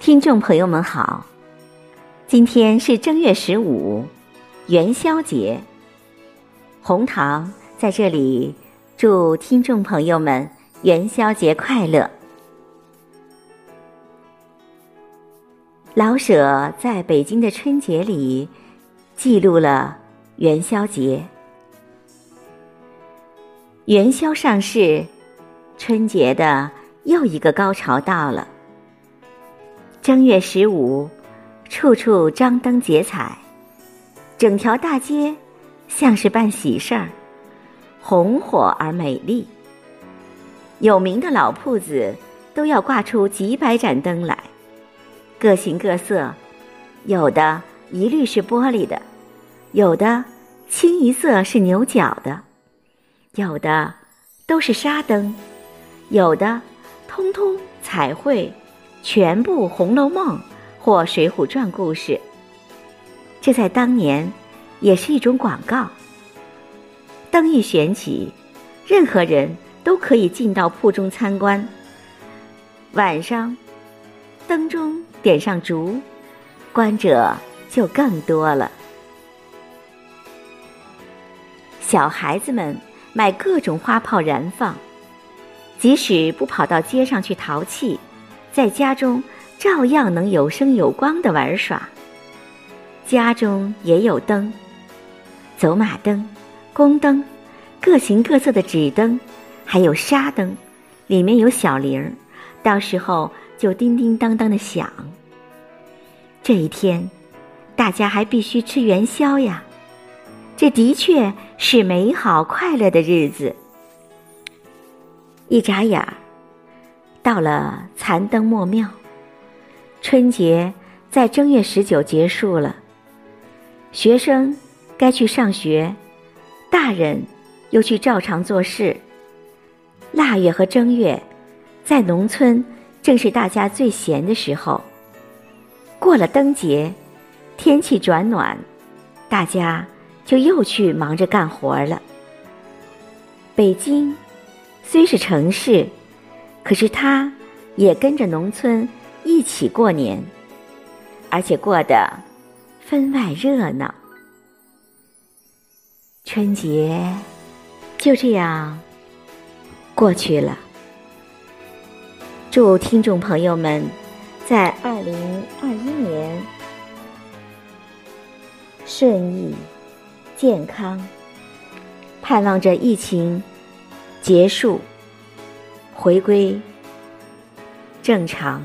听众朋友们好，今天是正月十五，元宵节。红糖在这里祝听众朋友们元宵节快乐。老舍在北京的春节里记录了元宵节。元宵上市，春节的又一个高潮到了。正月十五，处处张灯结彩，整条大街像是办喜事儿，红火而美丽。有名的老铺子都要挂出几百盏灯来，各形各色，有的一律是玻璃的，有的清一色是牛角的，有的都是纱灯，有的通通彩绘。全部《红楼梦》或《水浒传》故事，这在当年也是一种广告。灯一悬起，任何人都可以进到铺中参观。晚上，灯中点上烛，观者就更多了。小孩子们买各种花炮燃放，即使不跑到街上去淘气。在家中照样能有声有光的玩耍。家中也有灯，走马灯、宫灯，各形各色的纸灯，还有纱灯，里面有小铃儿，到时候就叮叮当当的响。这一天，大家还必须吃元宵呀，这的确是美好快乐的日子。一眨眼儿。到了残灯末庙，春节在正月十九结束了。学生该去上学，大人又去照常做事。腊月和正月，在农村正是大家最闲的时候。过了灯节，天气转暖，大家就又去忙着干活了。北京虽是城市。可是，他也跟着农村一起过年，而且过得分外热闹。春节就这样过去了。祝听众朋友们在二零二一年顺意、健康，盼望着疫情结束。回归正常。